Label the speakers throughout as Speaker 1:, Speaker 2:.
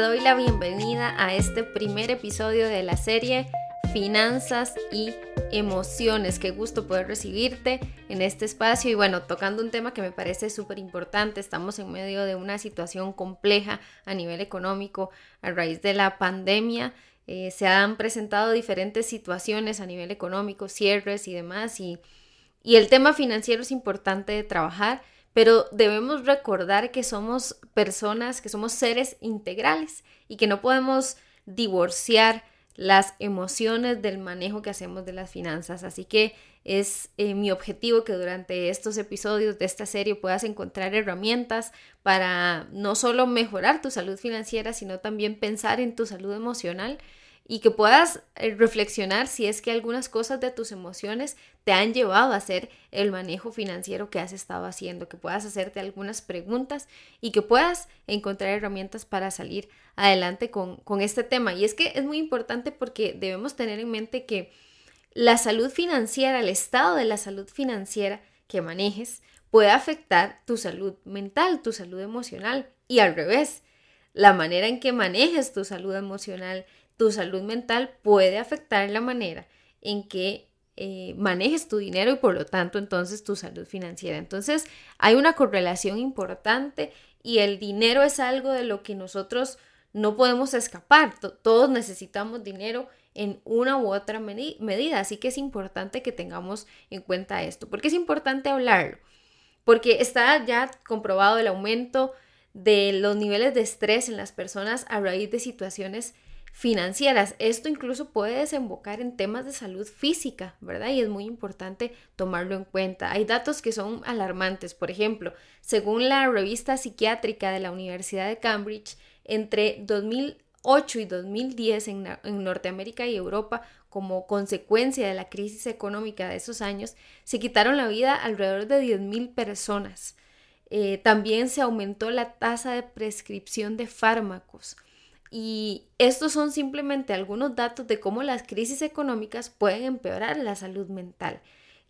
Speaker 1: doy la bienvenida a este primer episodio de la serie Finanzas y Emociones. Qué gusto poder recibirte en este espacio y bueno, tocando un tema que me parece súper importante. Estamos en medio de una situación compleja a nivel económico a raíz de la pandemia. Eh, se han presentado diferentes situaciones a nivel económico, cierres y demás y, y el tema financiero es importante de trabajar pero debemos recordar que somos personas, que somos seres integrales y que no podemos divorciar las emociones del manejo que hacemos de las finanzas. Así que es eh, mi objetivo que durante estos episodios de esta serie puedas encontrar herramientas para no solo mejorar tu salud financiera, sino también pensar en tu salud emocional y que puedas eh, reflexionar si es que algunas cosas de tus emociones te han llevado a hacer el manejo financiero que has estado haciendo, que puedas hacerte algunas preguntas y que puedas encontrar herramientas para salir adelante con, con este tema. Y es que es muy importante porque debemos tener en mente que la salud financiera, el estado de la salud financiera que manejes, puede afectar tu salud mental, tu salud emocional y al revés. La manera en que manejes tu salud emocional tu salud mental puede afectar la manera en que eh, manejes tu dinero y por lo tanto entonces tu salud financiera. Entonces hay una correlación importante y el dinero es algo de lo que nosotros no podemos escapar. Todos necesitamos dinero en una u otra medida, así que es importante que tengamos en cuenta esto. ¿Por qué es importante hablarlo? Porque está ya comprobado el aumento de los niveles de estrés en las personas a raíz de situaciones financieras. Esto incluso puede desembocar en temas de salud física, ¿verdad? Y es muy importante tomarlo en cuenta. Hay datos que son alarmantes. Por ejemplo, según la revista psiquiátrica de la Universidad de Cambridge, entre 2008 y 2010 en, en Norteamérica y Europa, como consecuencia de la crisis económica de esos años, se quitaron la vida alrededor de 10.000 personas. Eh, también se aumentó la tasa de prescripción de fármacos. Y estos son simplemente algunos datos de cómo las crisis económicas pueden empeorar la salud mental.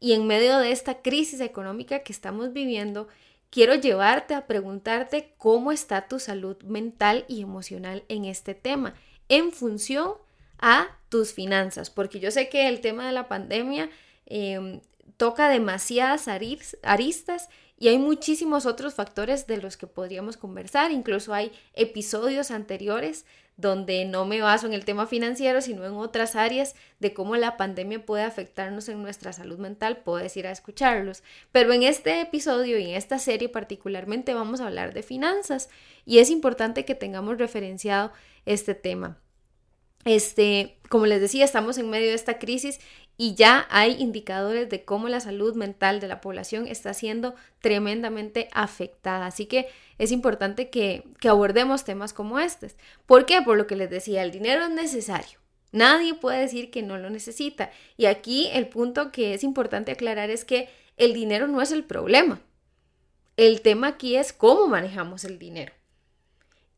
Speaker 1: Y en medio de esta crisis económica que estamos viviendo, quiero llevarte a preguntarte cómo está tu salud mental y emocional en este tema, en función a tus finanzas, porque yo sé que el tema de la pandemia em, toca demasiadas aristas y hay muchísimos otros factores de los que podríamos conversar, incluso hay episodios anteriores donde no me baso en el tema financiero, sino en otras áreas de cómo la pandemia puede afectarnos en nuestra salud mental, puedes ir a escucharlos. Pero en este episodio y en esta serie particularmente vamos a hablar de finanzas y es importante que tengamos referenciado este tema. Este, como les decía, estamos en medio de esta crisis y ya hay indicadores de cómo la salud mental de la población está siendo tremendamente afectada. Así que es importante que, que abordemos temas como estos. ¿Por qué? Por lo que les decía, el dinero es necesario. Nadie puede decir que no lo necesita. Y aquí el punto que es importante aclarar es que el dinero no es el problema. El tema aquí es cómo manejamos el dinero.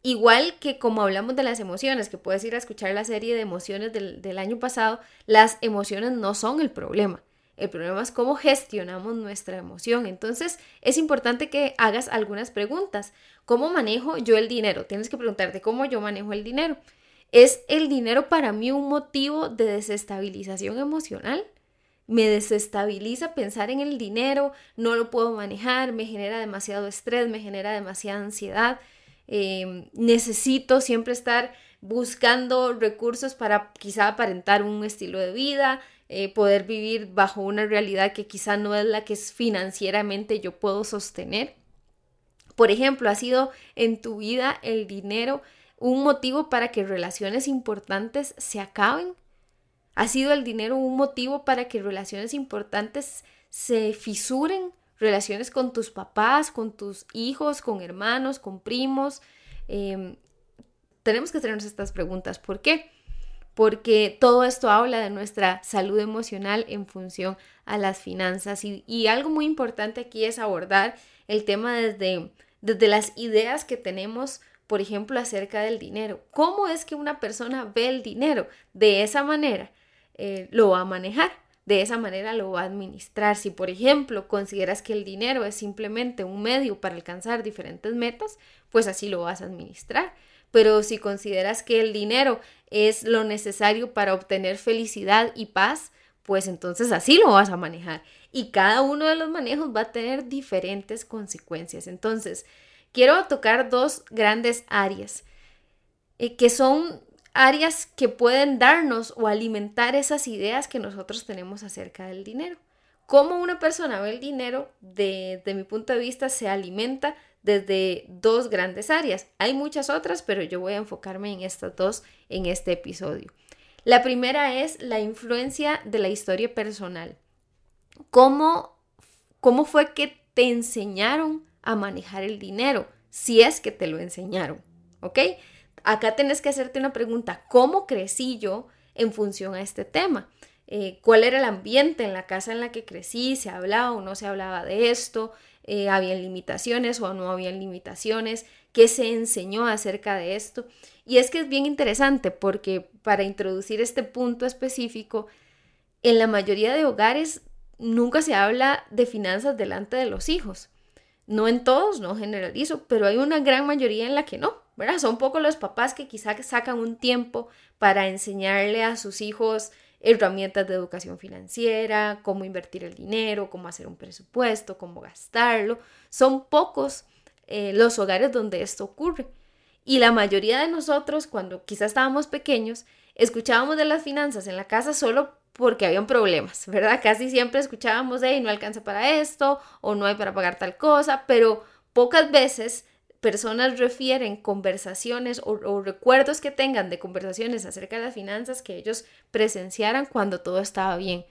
Speaker 1: Igual que como hablamos de las emociones, que puedes ir a escuchar la serie de emociones del, año pasado, las emociones no son el problema. El problema es cómo gestionamos nuestra emoción. Entonces es importante que hagas algunas preguntas. ¿Cómo manejo yo el dinero? Tienes que preguntarte cómo yo manejo el dinero. ¿Es el dinero para mí un motivo de desestabilización emocional? Me desestabiliza pensar en el dinero, no lo puedo manejar, me genera demasiado estrés, me genera demasiada ansiedad Em, necesito siempre estar buscando recursos para quizá aparentar un estilo de vida, eh, poder vivir bajo una realidad que quizá no es la que financieramente yo puedo sostener. Por ejemplo, ¿ha sido en tu vida el dinero un motivo para que relaciones importantes se acaben? ¿Ha sido el dinero un motivo para que relaciones importantes se fisuren? Relaciones con tus papás, con tus hijos, con hermanos, con primos. Em, tenemos que hacernos estas preguntas. ¿Por qué? Porque todo esto habla de nuestra salud emocional en función a las finanzas. Y, algo muy importante aquí es abordar el tema desde, desde las ideas que tenemos por ejemplo, acerca del dinero. ¿Cómo es que una persona ve el dinero? De esa manera eh, lo va a manejar. De esa manera lo va a administrar. Si, por ejemplo, consideras que el dinero es simplemente un medio para alcanzar diferentes metas, pues así lo vas a administrar. pero si consideras que el dinero es lo necesario para obtener felicidad y paz, pues entonces así lo vas a manejar. Y cada uno de los manejos va a tener diferentes consecuencias. Entonces, quiero tocar dos grandes áreas eh, que son áreas que pueden darnos o alimentar esas ideas que nosotros tenemos acerca del dinero. Cómo una persona ve el dinero, desde mi punto de vista, se alimenta desde dos grandes áreas. Hay muchas otras, pero yo voy a enfocarme en estas dos en este episodio. La primera es la influencia de la historia personal. ¿Cómo, cómo fue que te enseñaron a manejar el dinero? Si es que te lo enseñaron, ¿ok? Acá tienes que hacerte una pregunta, ¿cómo crecí yo en función a este tema? Eh, ¿Cuál era el ambiente en la casa en la que crecí? ¿Se hablaba o no se hablaba de esto? Eh, ¿Habían limitaciones o no habían limitaciones? ¿Qué se enseñó acerca de esto? Y es que es bien interesante porque para introducir este punto específico, en la mayoría de hogares nunca se habla de finanzas delante de los hijos. No en todos, no generalizo, pero hay una gran mayoría en la que no. Son pocos los papás que quizá sacan un tiempo para enseñarle a sus hijos herramientas de educación financiera, cómo invertir el dinero, cómo hacer un presupuesto, cómo gastarlo. Son pocos eh, los hogares donde esto ocurre. Y la mayoría de nosotros, cuando quizá estábamos pequeños, escuchábamos de las finanzas en la casa solo porque habían problemas, ¿verdad? Casi siempre escuchábamos, hey, no alcanza para esto o no hay para pagar tal cosa, pero pocas veces personas refieren conversaciones o, recuerdos que tengan de conversaciones acerca de las finanzas que ellos presenciaran cuando todo estaba bien.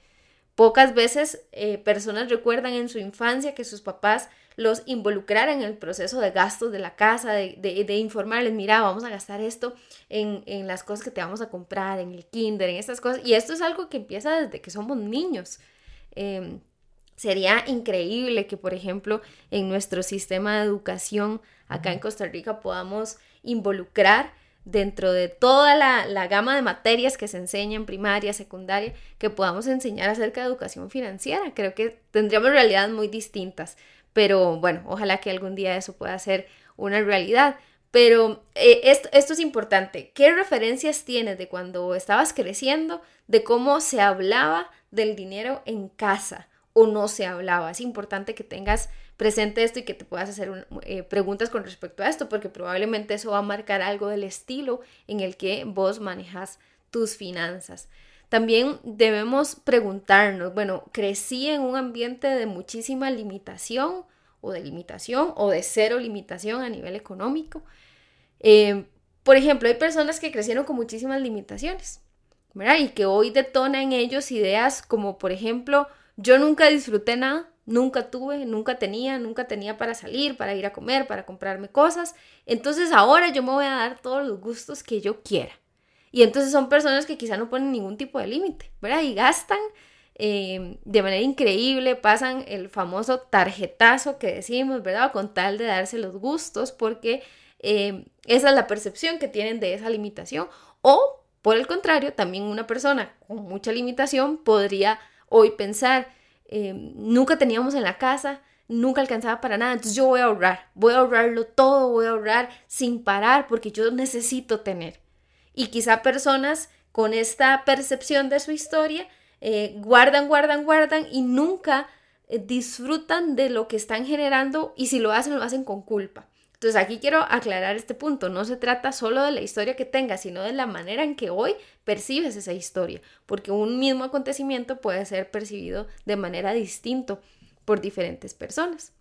Speaker 1: Pocas veces eh, personas recuerdan en su infancia que sus papás los involucraran en el proceso de gastos de la casa, de, informarles, mira, vamos a gastar esto en, las cosas que te vamos a comprar, en el kinder, en estas cosas. Y esto es algo que empieza desde que somos niños. Em, sería increíble que, por ejemplo, en nuestro sistema de educación acá en Costa Rica podamos involucrar dentro de toda la, gama de materias que se enseña en primaria, secundaria, que podamos enseñar acerca de educación financiera. Creo que tendríamos realidades muy distintas, pero bueno, ojalá que algún día eso pueda ser una realidad. Pero eh, esto, esto, es importante. ¿Qué referencias tienes de cuando estabas creciendo, de cómo se hablaba del dinero en casa o no se hablaba? Es importante que tengas presente esto y que te puedas hacer eh, preguntas con respecto a esto, porque probablemente eso va a marcar algo del estilo en el que vos manejas tus finanzas. También debemos preguntarnos, bueno, crecí en un ambiente de muchísima limitación o de limitación o de cero limitación a nivel económico. Eh, por ejemplo, hay personas que crecieron con muchísimas limitaciones, ¿verdad? Y que hoy detona en ellos ideas como, por ejemplo, yo nunca disfruté nada, Nunca tuve, nunca tenía, nunca tenía para salir, para ir a comer, para comprarme cosas. Entonces ahora yo me voy a dar todos los gustos que yo quiera. Y entonces son personas que quizá no ponen ningún tipo de límite, ¿verdad? Y gastan em, de manera increíble, pasan el famoso tarjetazo que decimos, ¿verdad? Con tal de darse los gustos, porque em, esa es la percepción que tienen de esa limitación. O, por el contrario, también una persona con mucha limitación podría hoy pensar, Em, nunca teníamos en la casa, nunca alcanzaba para nada, entonces yo voy a ahorrar, voy a ahorrarlo todo, voy a ahorrar sin parar porque yo necesito tener. Y quizá personas con esta percepción de su historia eh, guardan, guardan, guardan y nunca eh, disfrutan de lo que están generando y si lo hacen, lo hacen con culpa. Entonces aquí quiero aclarar este punto, no se trata solo de la historia que tengas, sino de la manera en que hoy percibes esa historia, porque un mismo acontecimiento puede ser percibido de manera distinta por diferentes personas.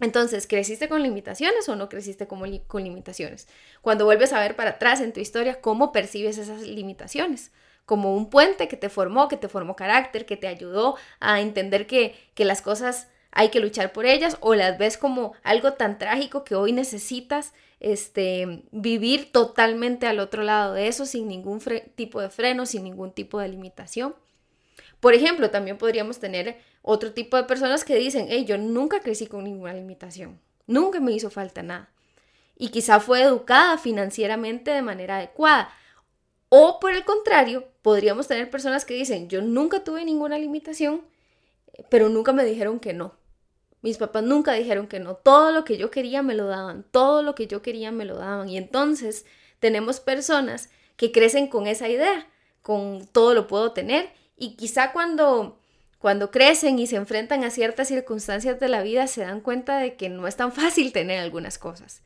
Speaker 1: Entonces, ¿creciste con limitaciones o no creciste con, con limitaciones? Cuando vuelves a ver para atrás en tu historia, ¿cómo percibes esas limitaciones? Como un puente que te formó, que te formó carácter, que te ayudó a entender que, que las cosas hay que luchar por ellas o las ves como algo tan trágico que hoy necesitas este, vivir totalmente al otro lado de eso sin ningún tipo de freno, sin ningún tipo de limitación. Por ejemplo, también podríamos tener otro tipo de personas que dicen, hey, yo nunca crecí con ninguna limitación, nunca me hizo falta nada. Y quizá fue educada financieramente de manera adecuada. O por el contrario, podríamos tener personas que dicen, yo nunca tuve ninguna limitación, pero nunca me dijeron que no. Mis papás nunca dijeron que no. Todo lo que yo quería me lo daban. Todo lo que yo quería me lo daban. Y entonces tenemos personas que crecen con esa idea, con todo lo puedo tener y quizá cuando cuando crecen y se enfrentan a ciertas circunstancias de la vida se dan cuenta de que no es tan fácil tener algunas cosas.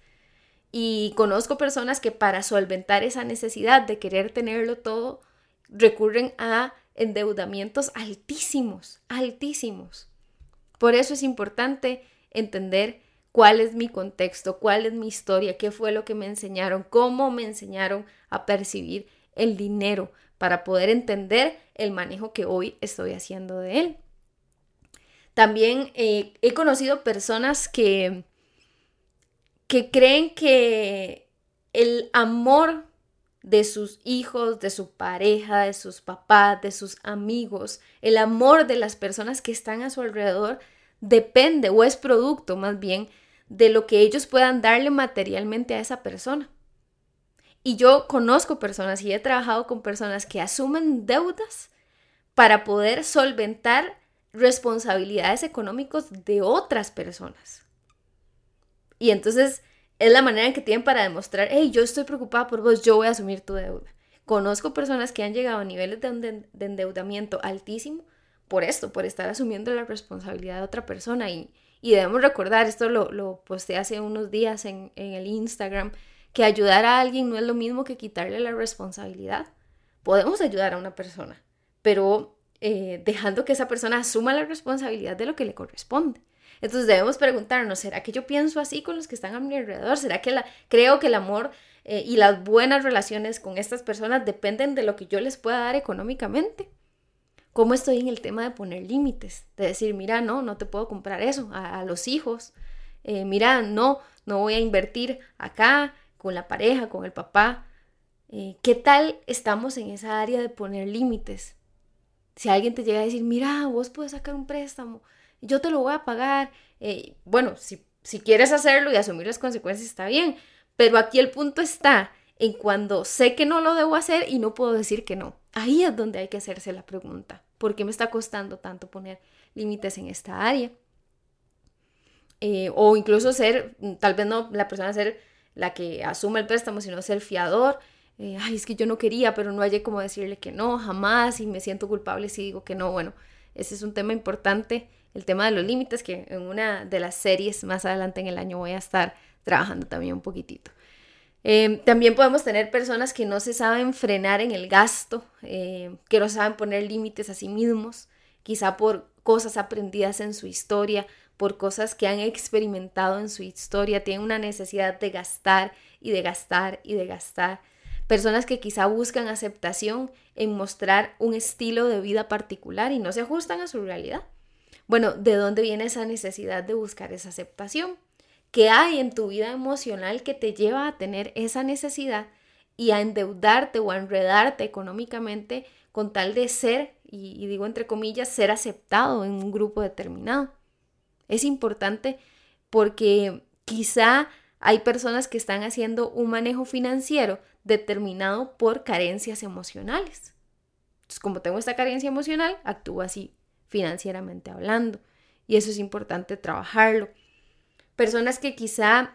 Speaker 1: Y conozco personas que para solventar esa necesidad de querer tenerlo todo recurren a endeudamientos altísimos, altísimos. Por eso es importante entender cuál es mi contexto, cuál es mi historia, qué fue lo que me enseñaron, cómo me enseñaron a percibir el dinero para poder entender el manejo que hoy estoy haciendo de él. También eh, he conocido personas que, que creen que el amor de sus hijos, de su pareja, de sus papás, de sus amigos, el amor de las personas que están a su alrededor depende o es producto más bien de lo que ellos puedan darle materialmente a esa persona. Y yo conozco personas y he trabajado con personas que asumen deudas para poder solventar responsabilidades económicas de otras personas. Y entonces es la manera que tienen para demostrar, hey, yo estoy preocupada por vos, yo voy a asumir tu deuda. Conozco personas que han llegado a niveles de, endeudamiento altísimo por esto, por estar asumiendo la responsabilidad de otra persona. Y, debemos recordar, esto lo, lo hace unos días en, en el Instagram, que ayudar a alguien no es lo mismo que quitarle la responsabilidad. Podemos ayudar a una persona, pero eh, dejando que esa persona asuma la responsabilidad de lo que le corresponde. Entonces debemos preguntarnos, ¿será que yo pienso así con los que están a mi alrededor? ¿Será que la, creo que el amor eh, y las buenas relaciones con estas personas dependen de lo que yo les pueda dar económicamente? ¿Cómo estoy en el tema de poner límites? De decir, mira, no, no te puedo comprar eso a, los hijos. Eh, mira, no, no voy a invertir acá con la pareja, con el papá. ¿Qué tal estamos en esa área de poner límites? Si alguien te llega a decir, mira, vos puedes sacar un préstamo, yo te lo voy a pagar. Eh, bueno, si, si quieres hacerlo y asumir las consecuencias está bien, pero aquí el punto está en cuando sé que no lo debo hacer y no puedo decir que no. Ahí es donde hay que hacerse la pregunta. ¿Por qué me está costando tanto poner límites en esta área? Eh, o incluso ser, tal vez no la persona ser la que asume el préstamo, sino ser fiador. Eh, ay, es que yo no quería, pero no hallé cómo decirle que no, jamás, y me siento culpable si digo que no. Bueno, ese es un tema importante, el tema de los límites, que en una de las series más adelante en el año voy a estar trabajando también un poquitito. Em, también podemos tener personas que no se saben frenar en el gasto, eh, que no saben poner límites a sí mismos, quizá por cosas aprendidas en su historia, por cosas que han experimentado en su historia, tienen una necesidad de gastar y de gastar y de gastar personas que quizá buscan aceptación en mostrar un estilo de vida particular y no se ajustan a su realidad. Bueno, ¿de dónde viene esa necesidad de buscar esa aceptación? ¿Qué hay en tu vida emocional que te lleva a tener esa necesidad y a endeudarte o a enredarte económicamente con tal de ser, y, digo entre comillas, ser aceptado en un grupo determinado? Es importante porque quizá hay personas que están haciendo un manejo financiero determinado por carencias emocionales. Entonces, como tengo esta carencia emocional, actúo así financieramente hablando. Y eso es importante trabajarlo. Personas que quizá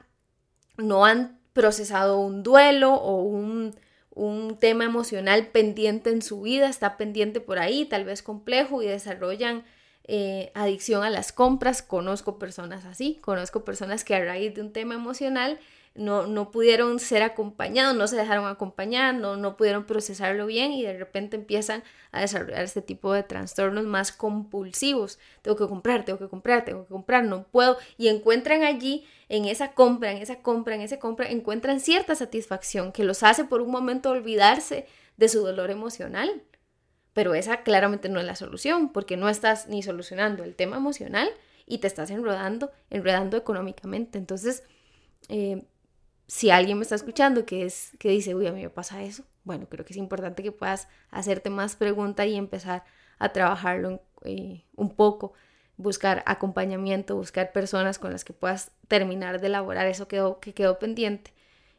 Speaker 1: no han procesado un duelo o un, un tema emocional pendiente en su vida, está pendiente por ahí, tal vez complejo, y desarrollan eh, adicción a las compras. Conozco personas así, conozco personas que a raíz de un tema emocional no, no pudieron ser acompañados, no se dejaron acompañar, no, no pudieron procesarlo bien y de repente empiezan a desarrollar este tipo de trastornos más compulsivos. Tengo que comprar, tengo que comprar, tengo que comprar, no puedo. Y encuentran allí, en esa compra, en esa compra, en esa compra, encuentran cierta satisfacción que los hace por un momento olvidarse de su dolor emocional. Pero esa claramente no es la solución, porque no estás ni solucionando el tema emocional y te estás enredando, enredando económicamente. Entonces, eh, si alguien me está escuchando que, es, que dice, uy, a mí me pasa eso, bueno, creo que es importante que puedas hacerte más preguntas y empezar a trabajarlo eh, un poco, buscar acompañamiento, buscar personas con las que puedas terminar de elaborar eso quedó, que quedó pendiente.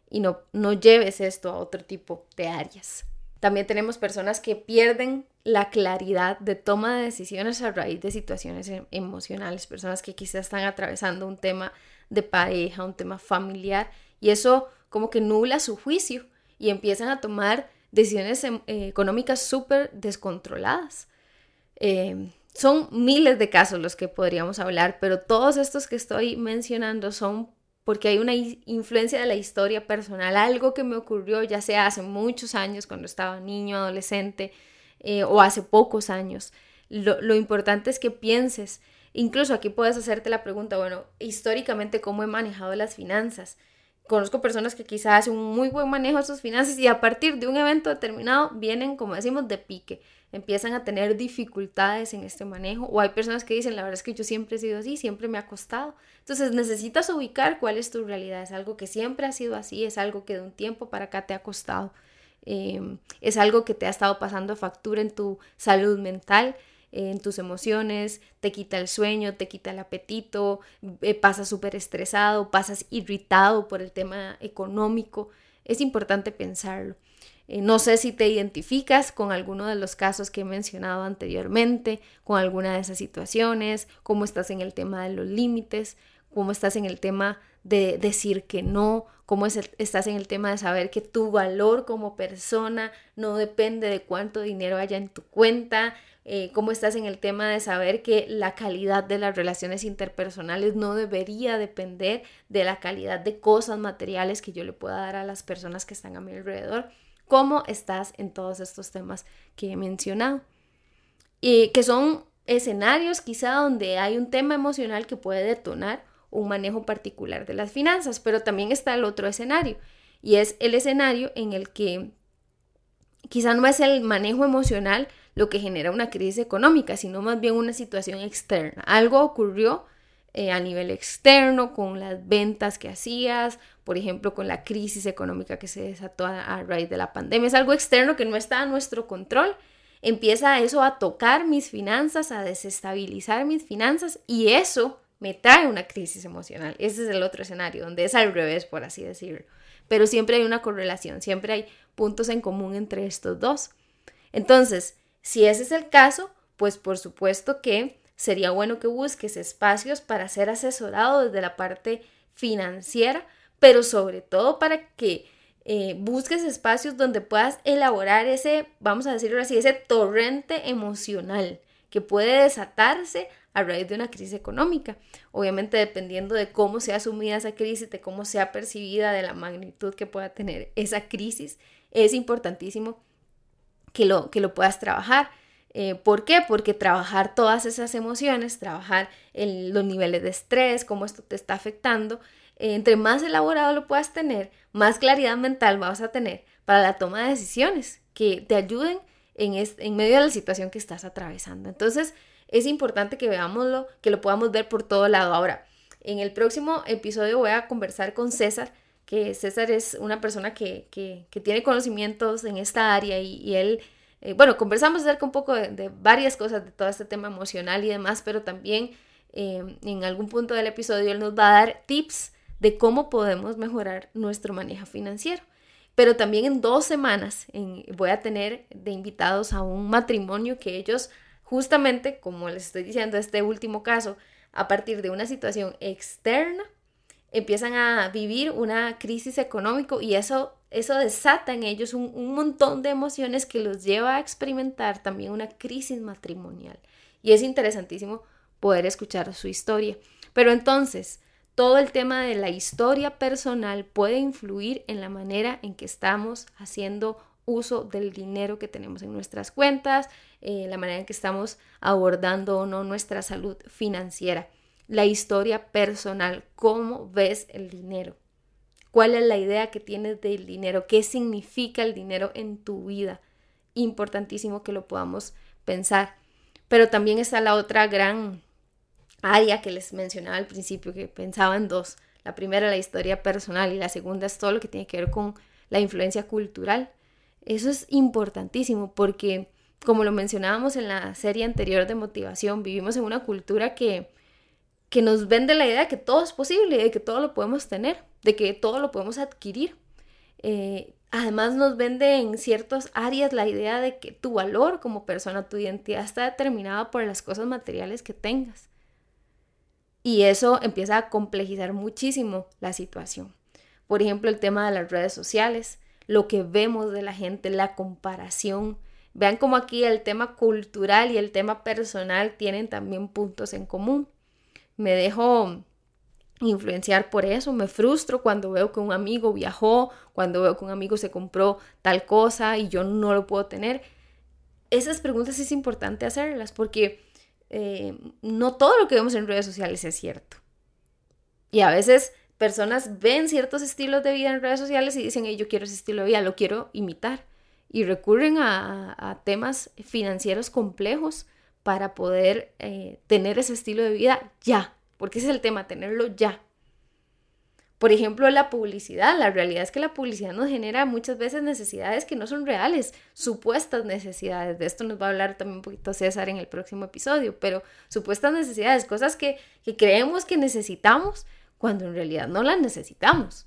Speaker 1: Y no, no lleves esto a otro tipo de áreas. También tenemos personas que pierden la claridad de toma de decisiones a raíz de situaciones em, emocionales, personas que quizás están atravesando un tema de pareja, un tema familiar y eso como que nubla su juicio y empiezan a tomar decisiones em, eh, económicas súper descontroladas. Eh, son miles de casos los que podríamos hablar, pero todos estos que estoy mencionando son porque hay una influencia de la historia personal, algo que me ocurrió ya sea hace muchos años, cuando estaba niño, adolescente, eh, o hace pocos años. Lo, lo importante es que pienses, incluso aquí puedes hacerte la pregunta, bueno, históricamente, ¿cómo he manejado las finanzas? Conozco personas que quizás hacen un muy buen manejo de sus finanzas y a partir de un evento determinado vienen, como decimos, de pique, empiezan a tener dificultades en este manejo o hay personas que dicen, la verdad es que yo siempre he sido así, siempre me ha costado. Entonces necesitas ubicar cuál es tu realidad, es algo que siempre ha sido así, es algo que de un tiempo para acá te ha costado, em, es algo que te ha estado pasando factura en tu salud mental en tus emociones, te quita el sueño, te quita el apetito, eh, pasas súper estresado, pasas irritado por el tema económico. Es importante pensarlo. Eh, no sé si te identificas con alguno de los casos que he mencionado anteriormente, con alguna de esas situaciones, cómo estás en el tema de los límites, cómo estás en el tema de decir que no, cómo estás en el tema de saber que tu valor como persona no depende de cuánto dinero haya en tu cuenta, eh, cómo estás en el tema de saber que la calidad de las relaciones interpersonales no debería depender de la calidad de cosas materiales que yo le pueda dar a las personas que están a mi alrededor, cómo estás en todos estos temas que he mencionado. Y que son escenarios quizá donde hay un tema emocional que puede detonar un manejo particular de las finanzas, pero también está el otro escenario, y es el escenario en el que quizá no es el manejo emocional lo que genera una crisis económica, sino más bien una situación externa. Algo ocurrió eh, a nivel externo con las ventas que hacías, por ejemplo, con la crisis económica que se desató a, raíz de la pandemia. Es algo externo que no está a nuestro control. Empieza eso a tocar mis finanzas, a desestabilizar mis finanzas y eso me trae una crisis emocional. Ese es el otro escenario, donde es al revés, por así decirlo. Pero siempre hay una correlación, siempre hay puntos en común entre estos dos. Entonces, si ese es el caso, pues por supuesto que sería bueno que busques espacios para ser asesorado desde la parte financiera, pero sobre todo para que eh, busques espacios donde puedas elaborar ese, vamos a decirlo así, ese torrente emocional que puede desatarse a raíz de una crisis económica. Obviamente dependiendo de cómo sea asumida esa crisis, de cómo sea percibida, de la magnitud que pueda tener esa crisis, es importantísimo que lo, que lo puedas trabajar. Eh, ¿Por qué? Porque trabajar todas esas emociones, trabajar los niveles de estrés, cómo esto te está afectando, eh, entre más elaborado lo puedas tener, más claridad mental vas a tener para la toma de decisiones que te ayuden en, en medio de la situación que estás atravesando. Entonces, es importante que veámoslo, que lo podamos ver por todo lado. Ahora, en el próximo episodio voy a conversar con César, que César es una persona que, tiene conocimientos en esta área y, él, eh, bueno, conversamos acerca un poco de, varias cosas, de todo este tema emocional y demás, pero también eh, en algún punto del episodio él nos va a dar tips de cómo podemos mejorar nuestro manejo financiero. Pero también en dos semanas voy a tener de invitados a un matrimonio que ellos justamente, como les estoy diciendo, este último caso, a partir de una situación externa, empiezan a vivir una crisis económica y eso, eso desata en ellos un, un, montón de emociones que los lleva a experimentar también una crisis matrimonial. Y es interesantísimo poder escuchar su historia. Pero entonces, todo el tema de la historia personal puede influir en la manera en que estamos haciendo uso del dinero que tenemos en nuestras cuentas, eh, la manera en que estamos abordando o no nuestra salud financiera, la historia personal, cómo ves el dinero, cuál es la idea que tienes del dinero, qué significa el dinero en tu vida. Importantísimo que lo podamos pensar. Pero también está la otra gran área que les mencionaba al principio, que pensaba en dos. La primera, la historia personal, y la segunda es todo lo que tiene que ver con la influencia cultural. Eso es importantísimo porque, como lo mencionábamos en la serie anterior de motivación, vivimos en una cultura que, que nos vende la idea de que todo es posible, de que todo lo podemos tener, de que todo lo podemos adquirir. Eh, además nos vende en ciertas áreas la idea de que tu valor como persona, tu identidad está determinada por las cosas materiales que tengas. Y eso empieza a complejizar muchísimo la situación. Por ejemplo, el tema de las redes sociales lo que vemos de la gente, la comparación. Vean como aquí el tema cultural y el tema personal tienen también puntos en común. Me dejo influenciar por eso, me frustro cuando veo que un amigo viajó, cuando veo que un amigo se compró tal cosa y yo no lo puedo tener. Esas preguntas es importante hacerlas porque eh, no todo lo que vemos en redes sociales es cierto. Y a veces personas ven ciertos estilos de vida en redes sociales y dicen, yo quiero ese estilo de vida, lo quiero imitar. Y recurren a, temas financieros complejos para poder eh, tener ese estilo de vida ya, porque ese es el tema, tenerlo ya. Por ejemplo, la publicidad. La realidad es que la publicidad nos genera muchas veces necesidades que no son reales, supuestas necesidades. De esto nos va a hablar también un poquito César en el próximo episodio, pero supuestas necesidades, cosas que, que creemos que necesitamos cuando en realidad no las necesitamos.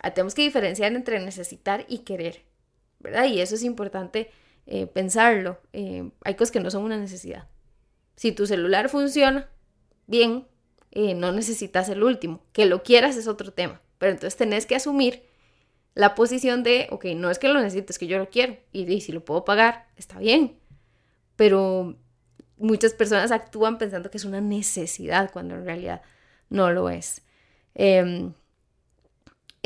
Speaker 1: Ah, tenemos que diferenciar entre necesitar y querer, ¿verdad? Y eso es importante eh, pensarlo. Eh, hay cosas que no son una necesidad. Si tu celular funciona bien, eh, no necesitas el último. Que lo quieras es otro tema. Pero entonces tenés que asumir la posición de, ok, no es que lo necesites, es que yo lo quiero. Y, si lo puedo pagar, está bien. Pero muchas personas actúan pensando que es una necesidad cuando en realidad no lo es. Em,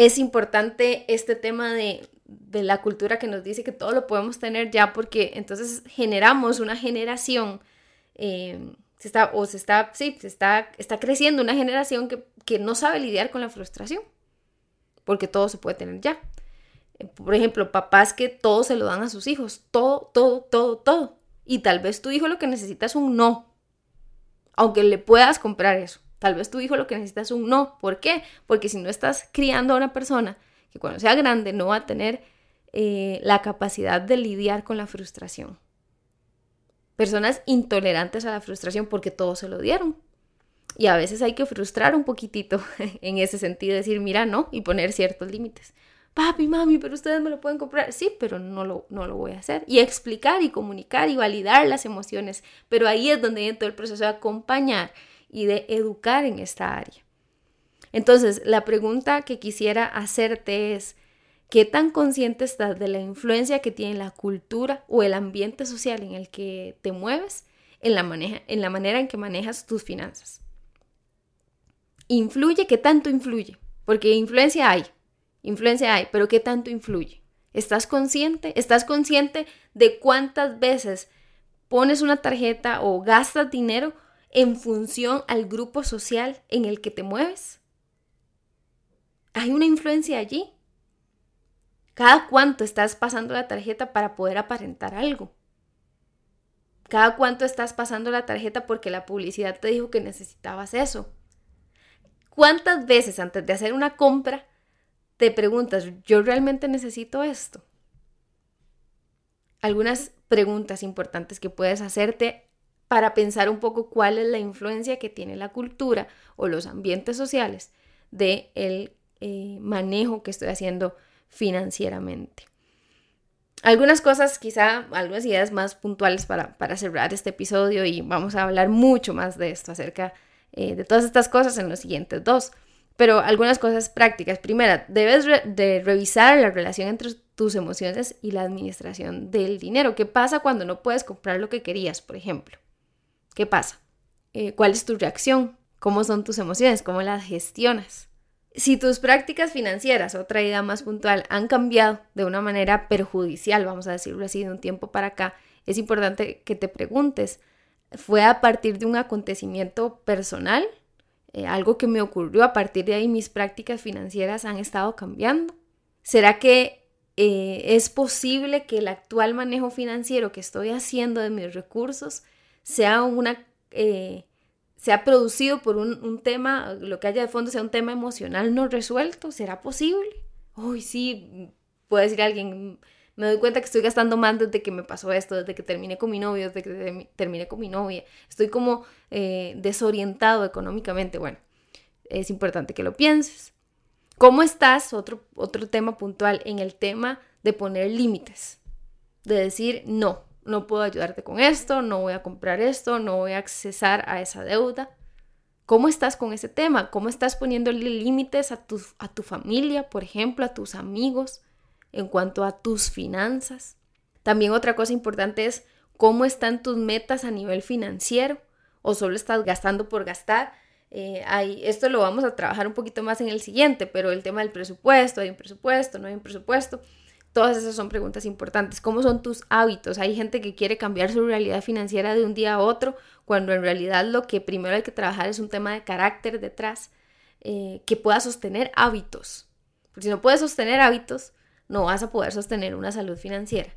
Speaker 1: es importante este tema de, la cultura que nos dice que todo lo podemos tener ya porque entonces generamos una generación em, se está, o se está, sí, se está, está creciendo una generación que, que no sabe lidiar con la frustración, porque todo se puede tener ya. Por ejemplo, papás que todo se lo dan a sus hijos, todo, todo, todo, todo. Y tal vez tu hijo lo que necesita es un no, aunque le puedas comprar eso. Tal vez tu hijo lo que necesita es un no. ¿Por qué? Porque si no estás criando a una persona que cuando sea grande no va a tener eh, la capacidad de lidiar con la frustración personas intolerantes a la frustración porque todos se lo dieron. Y a veces hay que frustrar un poquitito en ese sentido, decir, mira, no, y poner ciertos límites. Papi, mami, pero ustedes me lo pueden comprar. Sí, pero no lo, no lo voy a hacer. Y explicar y comunicar y validar las emociones. Pero ahí es donde entra el proceso de acompañar y de educar en esta área. Entonces, la pregunta que quisiera hacerte es, ¿Qué tan consciente estás de la influencia que tiene la cultura o el ambiente social en el que te mueves en la, en la manera en que manejas tus finanzas? ¿Influye? ¿Qué tanto influye? Porque influencia hay, influencia hay, pero ¿qué tanto influye? ¿Estás consciente? ¿Estás consciente de cuántas veces pones una tarjeta o gastas dinero en función al grupo social en el que te mueves? ¿Hay una influencia allí? Cada cuánto estás pasando la tarjeta para poder aparentar algo. Cada cuánto estás pasando la tarjeta porque la publicidad te dijo que necesitabas eso. ¿Cuántas veces antes de hacer una compra te preguntas, ¿yo realmente necesito esto? Algunas preguntas importantes que puedes hacerte para pensar un poco cuál es la influencia que tiene la cultura o los ambientes sociales de el eh, manejo que estoy haciendo financieramente. Algunas cosas, quizá algunas ideas más puntuales para, cerrar este episodio y vamos a hablar mucho más de esto acerca eh, de todas estas cosas en los siguientes dos. Pero algunas cosas prácticas. Primera, debes de revisar la relación entre tus emociones y la administración del dinero. ¿Qué pasa cuando no puedes comprar lo que querías, por ejemplo? ¿Qué pasa? Eh, ¿Cuál es tu reacción? ¿Cómo son tus emociones? ¿Cómo las gestionas? Si tus prácticas financieras, otra idea más puntual, han cambiado de una manera perjudicial, vamos a decirlo así, de un tiempo para acá, es importante que te preguntes, ¿fue a partir de un acontecimiento personal? Eh, ¿Algo que me ocurrió a partir de ahí mis prácticas financieras han estado cambiando? ¿Será que eh, es posible que el actual manejo financiero que estoy haciendo de mis recursos sea una... Eh, se ha producido por un, tema, lo que haya de fondo sea un tema emocional no resuelto, ¿será posible? Uy, sí, puede decir alguien, me doy cuenta que estoy gastando más desde que me pasó esto, desde que terminé con mi novio, desde que terminé con mi novia, estoy como eh, desorientado económicamente. Bueno, es importante que lo pienses. ¿Cómo estás? Otro, otro tema puntual en el tema de poner límites, de decir no, no puedo ayudarte con esto, no voy a comprar esto, no voy a accesar a esa deuda. ¿Cómo estás con ese tema? ¿Cómo estás poniéndole límites a tu, a tu familia, por ejemplo, a tus amigos? en cuanto a tus finanzas. También otra cosa importante es cómo están tus metas a nivel financiero o solo estás gastando por gastar. Eh, esto lo vamos a trabajar un poquito más en el siguiente, pero el tema del presupuesto, hay un presupuesto, no hay un presupuesto. Todas esas son preguntas importantes. ¿Cómo son tus hábitos? Hay gente que quiere cambiar su realidad financiera de un día a otro, cuando en realidad lo que primero hay que trabajar es un tema de carácter detrás, eh, que pueda sostener hábitos. Porque si no puedes sostener hábitos, no vas a poder sostener una salud financiera.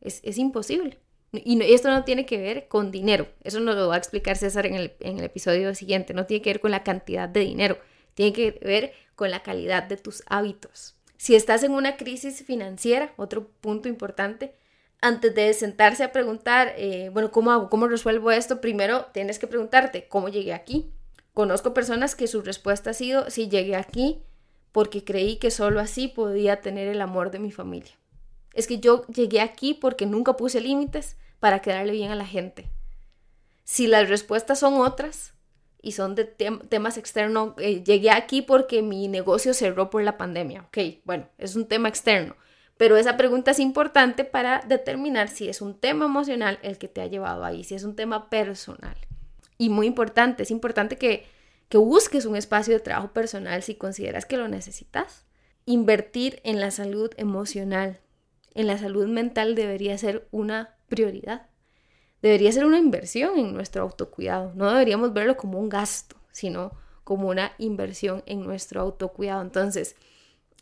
Speaker 1: Es, imposible. Y, esto no tiene que ver con dinero. Eso nos lo va a explicar César en el, en el episodio siguiente. No tiene que ver con la cantidad de dinero. Tiene que ver con la calidad de tus hábitos. Si estás en una crisis financiera, otro punto importante, antes de sentarse a preguntar, eh, bueno, ¿cómo hago? ¿Cómo resuelvo esto? Primero tienes que preguntarte, ¿cómo llegué aquí? Conozco personas que su respuesta ha sido, si llegué aquí porque creí que solo así podía tener el amor de mi familia. Es que yo llegué aquí porque nunca puse límites para quedarle bien a la gente. Si las respuestas son otras, y son de temas externos. Eh, llegué aquí porque mi negocio cerró por la pandemia. Ok, bueno, es un tema externo. Pero esa pregunta es importante para determinar si es un tema emocional el que te ha llevado ahí, si es un tema personal. Y muy importante, es importante que, que busques un espacio de trabajo personal si consideras que lo necesitas. Invertir en la salud emocional, en la salud mental debería ser una prioridad debería ser una inversión en nuestro autocuidado. No deberíamos verlo como un gasto, sino como una inversión en nuestro autocuidado. Entonces,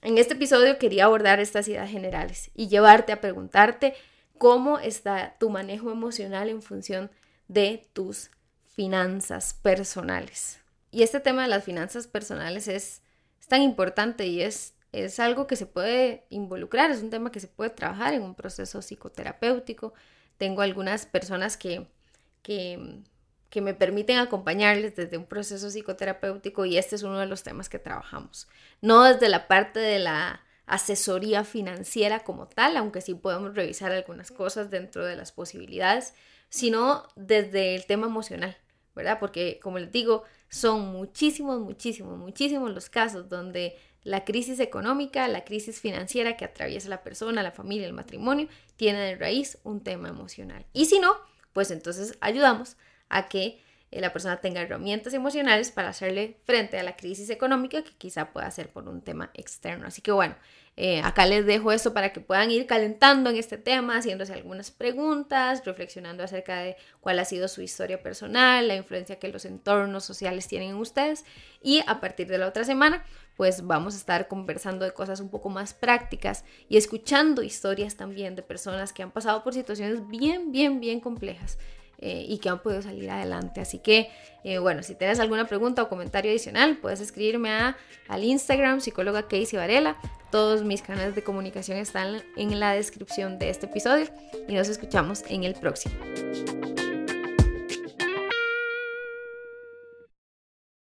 Speaker 1: en este episodio quería abordar estas ideas generales y llevarte a preguntarte cómo está tu manejo emocional en función de tus finanzas personales. Y este tema de las finanzas personales es, tan importante y es, es algo que se puede involucrar, es un tema que se puede trabajar en un proceso psicoterapéutico, tengo algunas personas que, que, me permiten acompañarles desde un proceso psicoterapéutico y este es uno de los temas que trabajamos. No desde la parte de la asesoría financiera como tal, aunque sí podemos revisar algunas cosas dentro de las posibilidades, sino desde el tema emocional, ¿verdad? Porque como les digo, son muchísimos, muchísimos, muchísimos los casos donde la crisis económica, la crisis financiera que atraviesa la persona, la familia, el matrimonio, tiene de raíz un tema emocional. Y si no, pues entonces ayudamos a que la persona tenga herramientas emocionales para hacerle frente a la crisis económica que quizá pueda ser por un tema externo. Así que bueno, eh, acá les dejo esto para que puedan ir calentando en este tema, haciéndose algunas preguntas, reflexionando acerca de cuál ha sido su historia personal, la influencia que los entornos sociales tienen en ustedes y a partir de la otra semana pues vamos a estar conversando de cosas un poco más prácticas y escuchando historias también de personas que han pasado por situaciones bien, bien, bien complejas eh, y que han podido salir adelante. Así que, eh, bueno, si tienes alguna pregunta o comentario adicional, puedes escribirme a, al Instagram, psicóloga Casey Varela. Todos mis canales de comunicación están en la descripción de este episodio y nos escuchamos en el próximo.